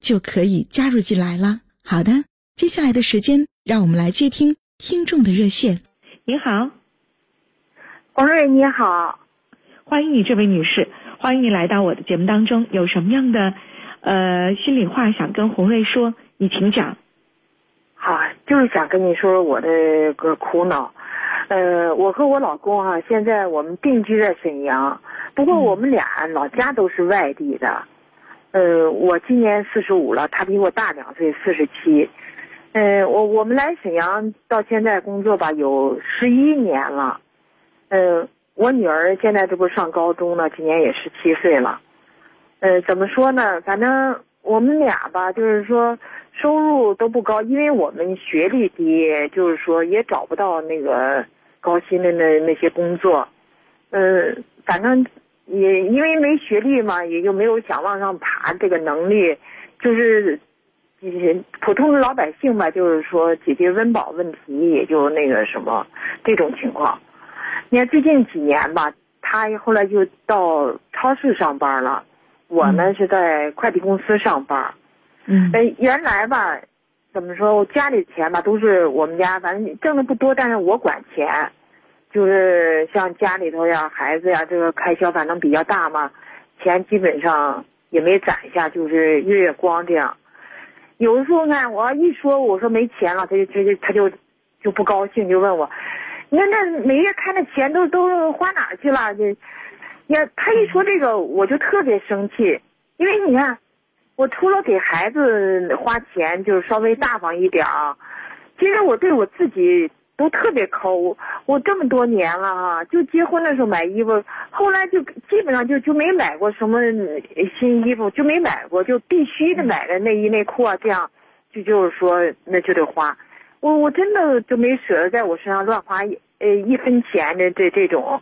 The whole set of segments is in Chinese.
就可以加入进来了。好的，接下来的时间，让我们来接听听众的热线。你好，王瑞，你好，欢迎你，这位女士，欢迎你来到我的节目当中。有什么样的呃心里话想跟红瑞说？你请讲。好，就是想跟你说我的个苦恼。呃，我和我老公啊，现在我们定居在沈阳，不过我们俩老家都是外地的。呃，我今年四十五了，他比我大两岁，四十七。嗯，我我们来沈阳到现在工作吧，有十一年了。呃，我女儿现在这不上高中呢，今年也十七岁了。呃，怎么说呢？反正我们俩吧，就是说收入都不高，因为我们学历低，就是说也找不到那个。高薪的那那些工作，嗯，反正也因为没学历嘛，也就没有想往上爬这个能力，就是普通的老百姓吧，就是说解决温饱问题，也就那个什么这种情况。你看最近几年吧，他后来就到超市上班了，我呢是在快递公司上班。嗯，哎，原来吧。怎么说？我家里钱吧，都是我们家，反正挣的不多，但是我管钱，就是像家里头呀、孩子呀，这个开销反正比较大嘛，钱基本上也没攒下，就是月月光这样。有的时候呢，我一说我说没钱了，他就他就他就就不高兴，就问我，你看那每月开的钱都都花哪去了？这，呀，他一说这个，我就特别生气，因为你看。我除了给孩子花钱，就是稍微大方一点儿。其实我对我自己都特别抠。我这么多年了哈，就结婚的时候买衣服，后来就基本上就就没买过什么新衣服，就没买过，就必须得买的内衣内裤啊，这样就就是说那就得花。我我真的就没舍得在我身上乱花一呃一分钱的这这种，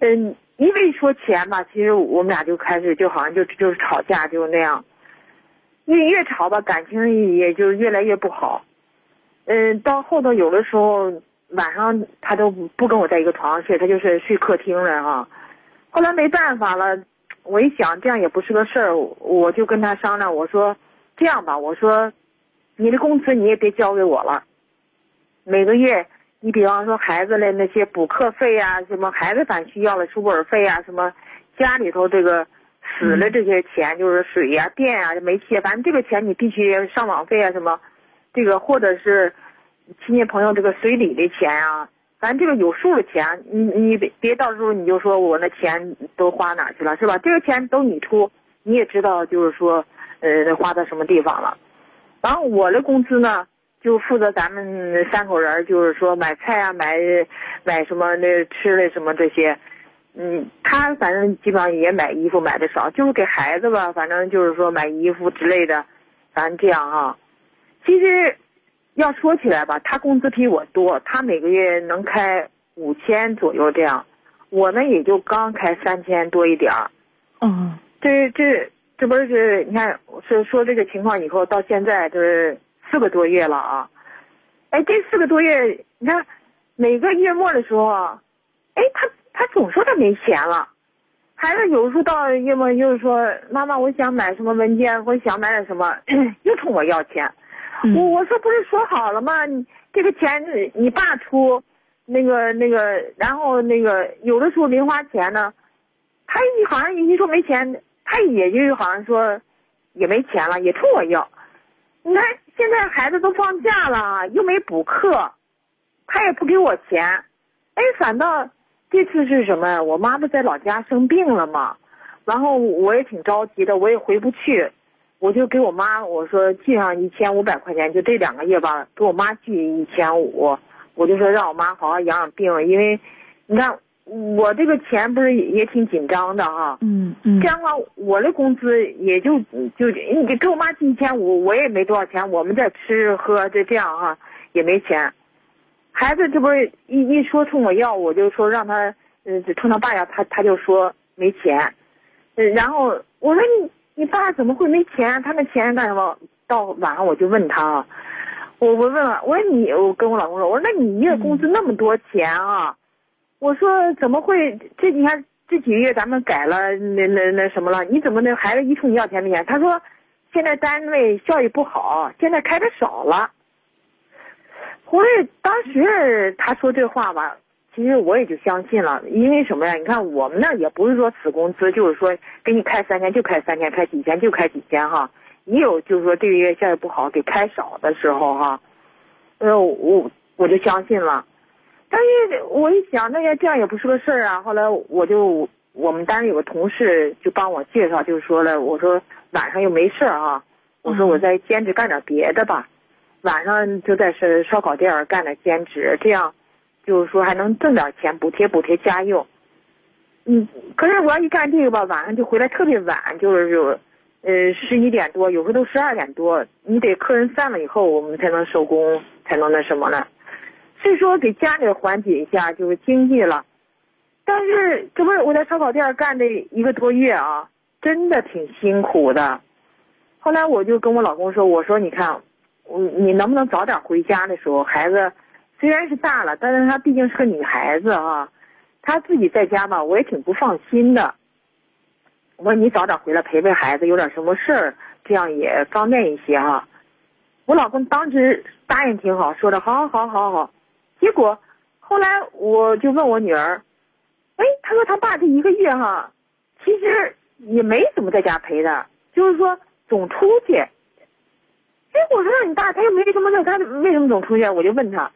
嗯，因为说钱吧，其实我们俩就开始就好像就就是吵架就那样。越越吵吧，感情也就越来越不好。嗯，到后头有的时候晚上他都不跟我在一个床上睡，他就是睡客厅了哈。后来没办法了，我一想这样也不是个事儿，我就跟他商量，我说这样吧，我说你的工资你也别交给我了，每个月你比方说孩子的那些补课费啊，什么孩子反需要的书本费啊，什么家里头这个。死了这些钱就是水呀、电啊、煤气，反正这个钱你必须上网费啊什么，这个或者是亲戚朋友这个随礼的钱啊，咱这个有数的钱，你你别别到时候你就说我那钱都花哪去了是吧？这个钱都你出，你也知道就是说呃花到什么地方了。然后我的工资呢，就负责咱们三口人，就是说买菜啊、买买什么那吃的什么这些。嗯，他反正基本上也买衣服买的少，就是给孩子吧，反正就是说买衣服之类的，反正这样哈。其实要说起来吧，他工资比我多，他每个月能开五千左右这样，我呢也就刚开三千多一点儿。嗯，这这这不是你看说说这个情况以后到现在就是四个多月了啊。哎，这四个多月，你看每个月末的时候，哎他。他总说他没钱了，孩子有时候到月末又说妈妈，我想买什么文件，我想买点什么，又冲我要钱。我我说不是说好了吗？你这个钱你爸出，那个那个，然后那个有的时候零花钱呢，他一好像一说没钱，他也就好像说也没钱了，也冲我要。你看现在孩子都放假了，又没补课，他也不给我钱，哎，反倒这次是什么？我妈不在老家生病了吗？然后我也挺着急的，我也回不去，我就给我妈我说寄上一千五百块钱，就这两个月吧，给我妈寄一千五，我就说让我妈好好养养病，因为你看我这个钱不是也挺紧张的哈。嗯嗯这样的话，我的工资也就就你给我妈寄一千五，我也没多少钱，我们在吃喝这这样哈、也没钱。孩子这不是一一说冲我要，我就说让他嗯冲他爸要，他他就说没钱。嗯然后我说你你爸怎么会没钱？他那钱干什么？到晚上我就问他啊，我我问了，我说你我跟我老公说，我说那你月工资那么多钱啊？我说怎么会？这几天这几个月咱们改了那那那什么了？你怎么那孩子一冲你要钱没钱？他说现在单位效益不好，现在开的少了。后来当时他说这话吧，其实我也就相信了，因为什么呀？你看我们那儿也不是说死工资，就是说给你开三千就开三千，开几千就开几千哈。也有就是说这个月效益不好给开少的时候哈，呃我我就相信了。但是我一想，那也这样也不是个事儿啊。后来我就我们单位有个同事就帮我介绍，就是说了，我说晚上又没事儿啊，我说我再兼职干点别的吧，晚上就在是烧烤店儿干点兼职，这样就是说还能挣点钱补贴补贴家用。嗯，可是我要一干这个吧，晚上就回来特别晚，就是就呃十一点多，有时候都十二点多，你得客人散了以后，我们才能收工，才能那什么了。所以说给家里缓解一下就是经济了，但是这不是我在烧烤店干这一个多月啊，真的挺辛苦的。后来我就跟我老公说，我说你看，我你能不能早点回家的时候，孩子虽然是大了，但是她毕竟是个女孩子啊，她自己在家吧，我也挺不放心的。我说你早点回来陪陪孩子，有点什么事儿，这样也方便一些哈、我老公当时答应挺好，说的好好好好好。结果后来我就问我女儿，哎，他说他爸这一个月哈，其实也没怎么在家陪她，就是说总出去。哎，我说让你爸他又没什么事，他为什么总出去？我就问他，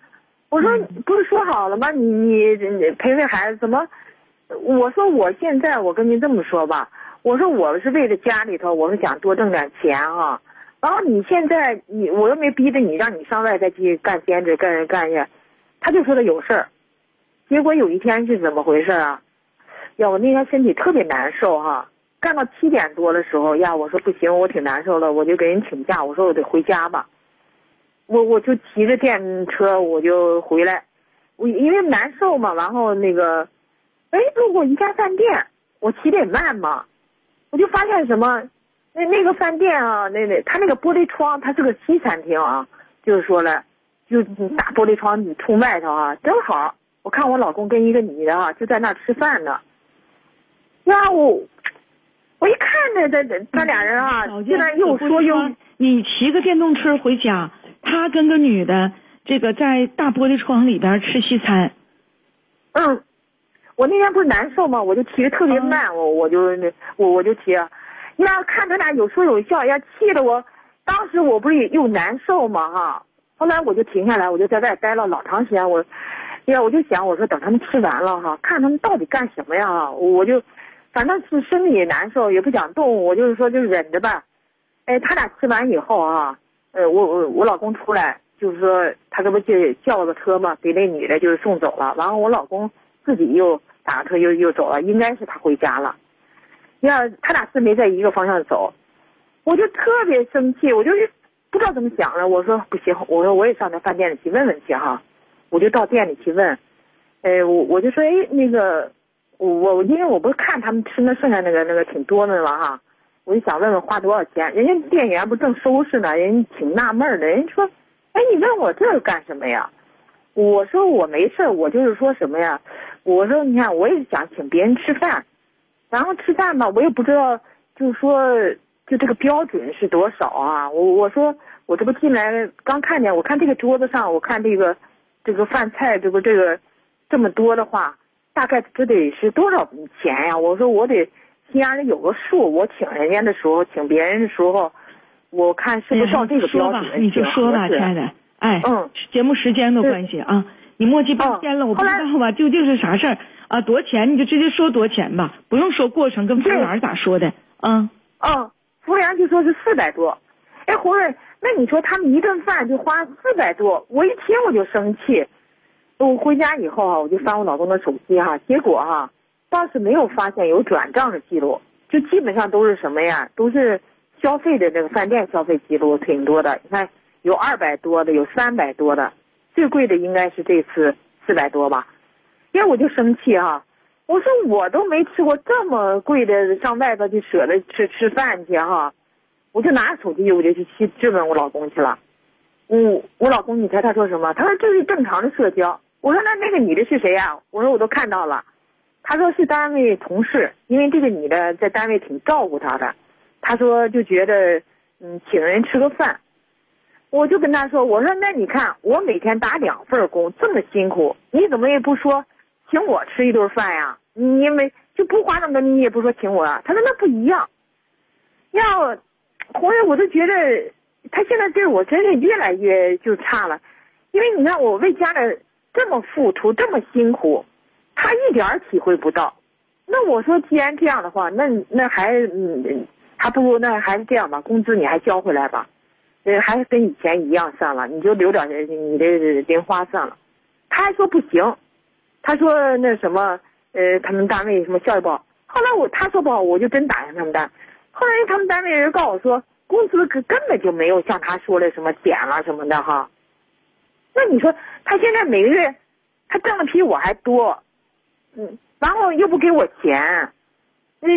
我说不是说好了吗？你你你陪陪孩子怎么？我说我现在我跟您这么说吧，我说我是为了家里头，我是想多挣点钱哈、然后你现在你我又没逼着你让你上外再去干兼职干干去，他就说他有事儿，结果有一天是怎么回事啊？呀，我那天身体特别难受哈、干到七点多的时候呀，我说不行，我挺难受的，我就给人请假，我说我得回家吧。我我就骑着电车我就回来，我因为难受嘛，然后那个，哎，路过一家饭店，我骑得也慢嘛，我就发现什么，那那个饭店啊，那那他那个玻璃窗，它是个西餐厅啊，就是说了，就大玻璃窗你冲外头啊，正好我看我老公跟一个女的啊就在那儿吃饭呢，呀我。我一看着这这他俩人啊，条竟然又说又你骑个电动车回家，他跟个女的，这个在大玻璃窗里边吃西餐。嗯，我那天不是难受吗？我就骑的特别慢，我我就那我我就骑，那，看他俩有说有笑，呀，气得我，当时我不是也又难受吗？哈，后来我就停下来，我就在外待了老长时间，我，呀，我就想，我说等他们吃完了哈，看他们到底干什么呀？我就，反正是身体也难受，也不想动，我就是说就忍着吧。哎，他俩吃完以后啊，呃，我我我老公出来，就是说他这不就叫了个车嘛，给那女的就是送走了，然后我老公自己又打车又又走了，应该是他回家了。要他俩是没在一个方向走，我就特别生气，我就是不知道怎么想了。我说不行，我说我也上那饭店里去问问去哈，我就到店里去问，哎，我我就说哎那个我我因为我不是看他们吃那剩下那个那个挺多的了哈。我就想问问花多少钱，人家店员不正收拾呢，人挺纳闷的，人说，哎，你问我这干什么呀？我说我没事我就是说什么呀？我说你看，我也想请别人吃饭，然后吃饭吧，我也不知道，就是说就这个标准是多少啊？我我说我这不进来刚看见，我看这个桌子上，我看这个这个饭菜，这不这个这么多的话，大概这得是多少钱呀？我说我得。心眼里有个数，我请人家的时候，请别人的时候，我看是不是照这个标准？说吧，你就说吧，亲爱的。哎，嗯，节目时间的关系啊，你磨叽半天了，我不知道吧，究竟是啥事儿啊？多少钱？你就直接说多少钱吧，不用说过程跟服务员咋说的。嗯嗯，服务员就说是四百多。哎，胡瑞，那你说他们一顿饭就花四百多，我一听我就生气。我回家以后啊，我就翻我老公的手机哈，结果哈倒是没有发现有转账的记录，就基本上都是什么呀？都是消费的那个饭店消费记录挺多的。你看有二百多的，有三百多的，最贵的应该是这次四百多吧？因为我就生气哈，我说我都没吃过这么贵的，上外头去舍得吃吃饭去哈，我就拿着手机我就去去质问我老公去了。我我老公，你猜他说什么？他说这是正常的社交。我说那那个女的是谁呀？我说我都看到了，他说是单位同事，因为这个女的在单位挺照顾他的，他说就觉得嗯请人吃个饭，我就跟他说，我说那你看我每天打两份工这么辛苦，你怎么也不说请我吃一顿饭呀？你没就不花那么多，你也不说请我啊？他说那不一样，要红人我都觉得他现在对我真是越来越就差了，因为你看我为家里。这么付出，这么辛苦，他一点体会不到。那我说，既然这样的话，那那还嗯，还不如那还是这样吧，工资你还交回来吧，呃，还是跟以前一样算了，你就留点你的零花算了。他还说不行，他说那什么，呃，他们单位什么效益不好。后来我他说不好，我就真打上他们单。后来他们单位人告诉我说，工资根根本就没有像他说的什么减了什么的哈。那你说他现在每个月，他挣的比我还多，嗯，然后又不给我钱，那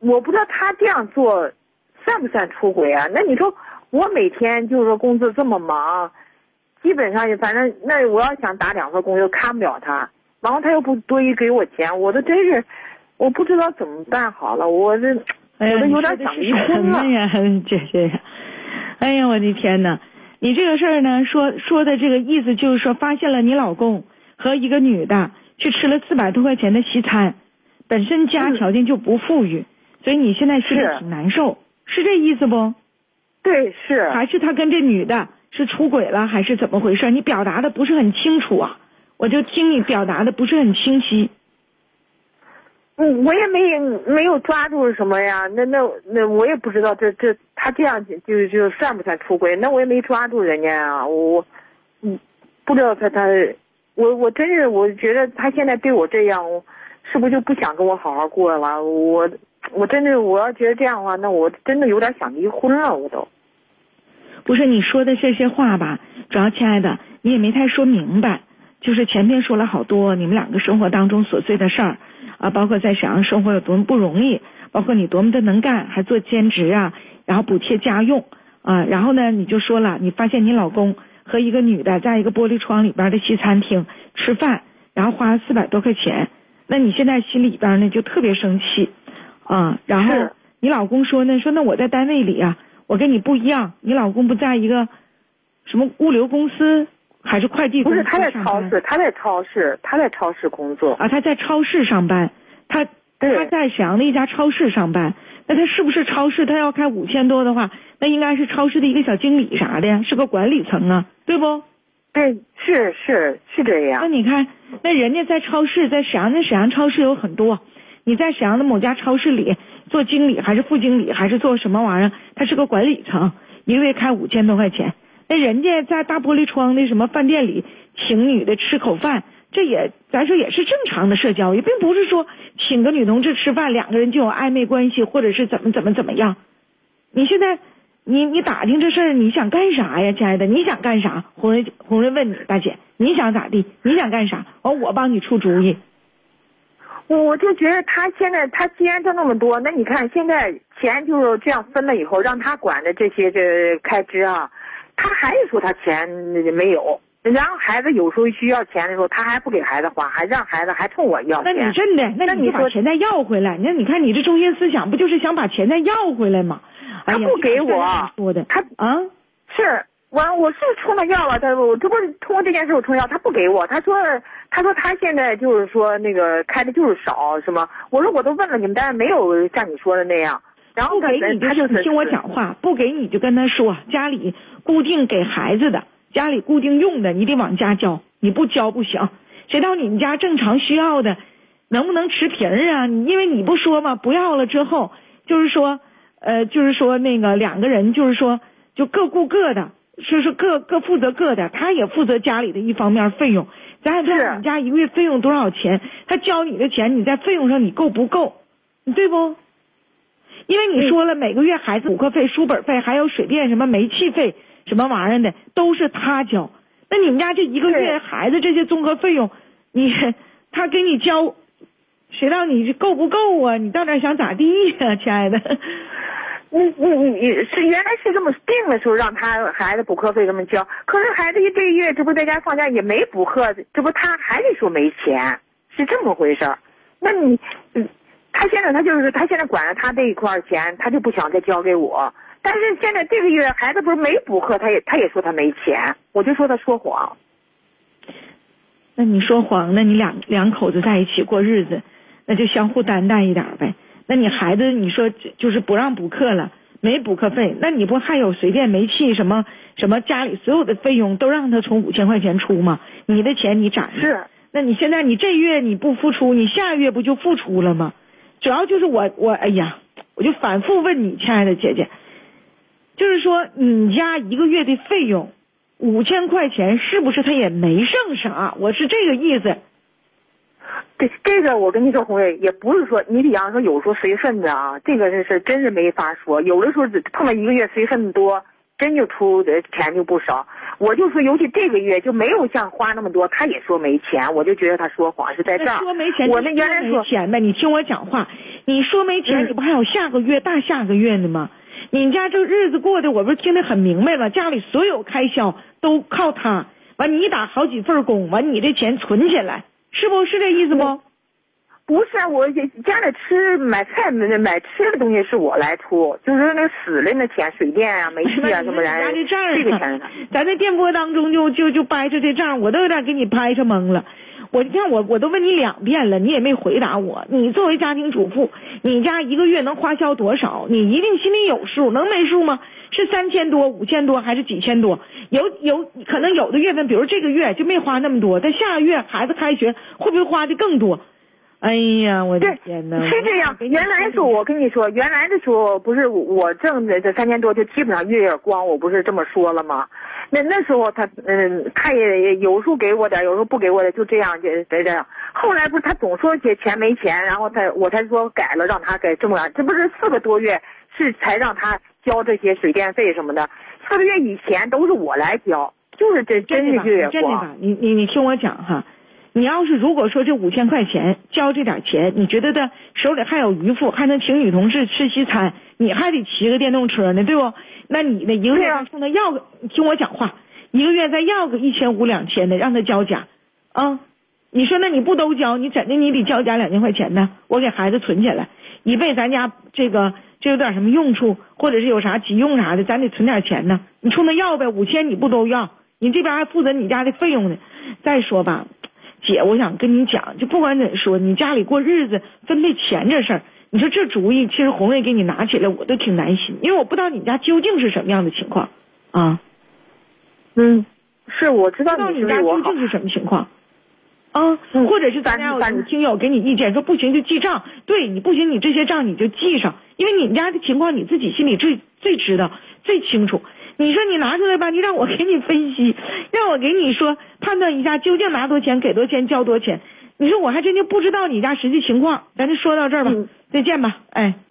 我不知道他这样做算不算出轨啊？那你说我每天就是说工作这么忙，基本上也反正那我要想打两份工又看不了他，然后他又不多余给我钱，我都真是我不知道怎么办好了，我这我都有点想离婚了呀，姐姐，哎呀，我的天哪！你这个事儿呢，说说的这个意思就是说，发现了你老公和一个女的去吃了四百多块钱的西餐，本身家条件就不富裕，所以你现在心里挺难受，是这意思不？对，是。还是他跟这女的是出轨了，还是怎么回事？你表达的不是很清楚啊，我就听你表达的不是很清晰。嗯，我也没没有抓住什么呀，那那那我也不知道这这他这样就就算不算出轨？那我也没抓住人家啊，我嗯不知道他他我我真是我觉得他现在对我这样，我是不是就不想跟我好好过了？我我真的我要觉得这样的话，那我真的有点想离婚了，我都。不是你说的这些话吧？主要亲爱的，你也没太说明白，就是前面说了好多你们两个生活当中琐碎的事儿。啊，包括在沈阳生活有多么不容易，包括你多么的能干，还做兼职啊，然后补贴家用啊，然后呢，你就说了，你发现你老公和一个女的在一个玻璃窗里边的西餐厅吃饭，然后花了四百多块钱，那你现在心里边呢就特别生气啊，然后你老公说呢，说那我在单位里啊，我跟你不一样，你老公不在一个什么物流公司。还是快递不是他在超市，他在超市，他在超市工作啊。他在超市上班，他他在沈阳的一家超市上班。那他是不是超市？他要开五千多的话，那应该是超市的一个小经理啥的，是个管理层啊，对不？哎，是是是这样。那你看，那人家在超市，在沈阳那沈阳超市有很多。你在沈阳的某家超市里做经理，还是副经理，还是做什么玩意儿？他是个管理层，一个月开五千多块钱。那人家在大玻璃窗的什么饭店里请女的吃口饭，这也咱说也是正常的社交，也并不是说请个女同志吃饭，两个人就有暧昧关系，或者是怎么怎么怎么样。你现在你你打听这事儿，你想干啥呀，亲爱的？你想干啥？红瑞红瑞问你，大姐，你想咋地？你想干啥？完我帮你出主意。我就觉得他现在他既然挣那么多，那你看现在钱就是这样分了以后，让他管的这些这开支啊。他还是说他钱没有，然后孩子有时候需要钱的时候，他还不给孩子花，还让孩子还冲我要钱。那你真的，那你把钱再要回来？那你看你这中心思想不就是想把钱再要回来吗？他不给我说的，他啊，是我我是冲他要了，他我这不是通过这件事我冲要，他不给我，他说他说他现在就是说那个开的就是少什么，我说我都问了你们单位没有像你说的那样。然后不给你他就是听我讲话，不给你就跟他说，家里固定给孩子的，家里固定用的，你得往家交，你不交不行。谁到你们家正常需要的，能不能持平啊？因为你不说嘛，不要了之后，就是说，呃，就是说那个两个人，就是说就各顾各的，说是各各负责各的，他也负责家里的一方面费用。咱也不知道你家一个月费用多少钱，他交你的钱，你在费用上你够不够？你对不？因为你说了，每个月孩子补课费、书本费，还有水电什么煤气费什么玩意儿的，都是他交。那你们家这一个月孩子这些综合费用，你他给你交，谁道你够不够啊？你到底想咋地呀，亲爱的？你你你你是原来是这么定的时候让他孩子补课费这么交，可是孩子一这个月这不在家放假也没补课，这不他还得说没钱，是这么回事儿。那你，嗯，他现在他就是他现在管着他这一块钱，他就不想再交给我。但是现在这个月孩子不是没补课，他也他也说他没钱，我就说他说谎。那你说谎，那你两两口子在一起过日子，那就相互担待一点呗。那你孩子，你说就是不让补课了，没补课费，那你不还有随便煤气什么什么家里所有的费用都让他从五千块钱出吗？你的钱你攒着，是。那你现在你这月你不付出，你下月不就付出了吗？主要就是我我哎呀，我就反复问你，亲爱的姐姐，就是说你家一个月的费用五千块钱，是不是他也没剩啥？我是这个意思。这这个我跟你说，红瑞也不是说你比方说有时候随份子啊，这个是是真是没法说。有的时候碰到一个月随份子多，真就出的钱就不少。我就说，尤其这个月就没有像花那么多，他也说没钱，我就觉得他说谎是在这儿。说没钱，我那原来说钱呗，你听我讲话，你说没钱，你不还有下个月、大下个月呢吗？你家这日子过的，我不是听得很明白吗？家里所有开销都靠他，完你打好几份工，完你这钱存起来。是不是这意思不？不是啊，我家里吃买菜买买吃的东西是我来出，就是那死的那钱，水电啊、煤气啊什么的，这个钱。咱在电波当中就就就掰扯这账，我都有点给你掰扯懵了。我你看我我都问你两遍了，你也没回答我。你作为家庭主妇，你家一个月能花销多少？你一定心里有数，能没数吗？是三千多、五千多还是几千多？有有可能有的月份，比如这个月就没花那么多，但下个月孩子开学会不会花的更多？哎呀，我的天哪！是这样，原来的时候我跟你说，原来的时候不是我挣的这三千多，就基本上月月光，我不是这么说了吗？那那时候他嗯，他也有时候给我点，有时候不给我点，就这样就这样。后来不是他总说钱钱没钱，然后他我才说改了，让他给这么了。这不是四个多月是才让他交这些水电费什么的，四个月以前都是我来交，就是这真的月月光。真的吧？你你你听我讲哈。你要是如果说这五千块钱交这点钱，你觉得他手里还有余富，还能请女同事吃西餐，你还得骑个电动车呢，对不？那你呢？一个月冲他要个，听我讲话，一个月再要个一千五两千的，让他交家，啊？你说那你不都交？你怎的你得交家两千块钱呢？我给孩子存起来，以备咱家这个这有点什么用处，或者是有啥急用啥的，咱得存点钱呢。你冲他要呗，五千你不都要？你这边还负责你家的费用呢。再说吧。姐，我想跟你讲，就不管怎说，你家里过日子分配钱这事儿，你说这主意，其实红瑞给你拿起来，我都挺难心，因为我不知道你家究竟是什么样的情况啊。嗯，是我知道你家究竟是什么情况啊，或者是咱家有听友给你意见，说不行就记账，对你不行，你这些账你就记上，因为你们家的情况你自己心里最最知道最清楚。你说你拿出来吧，你让我给你分析，让我给你说判断一下究竟拿多钱给多钱交多钱，你说我还真就不知道你家实际情况，咱就说到这儿吧，再见吧，哎。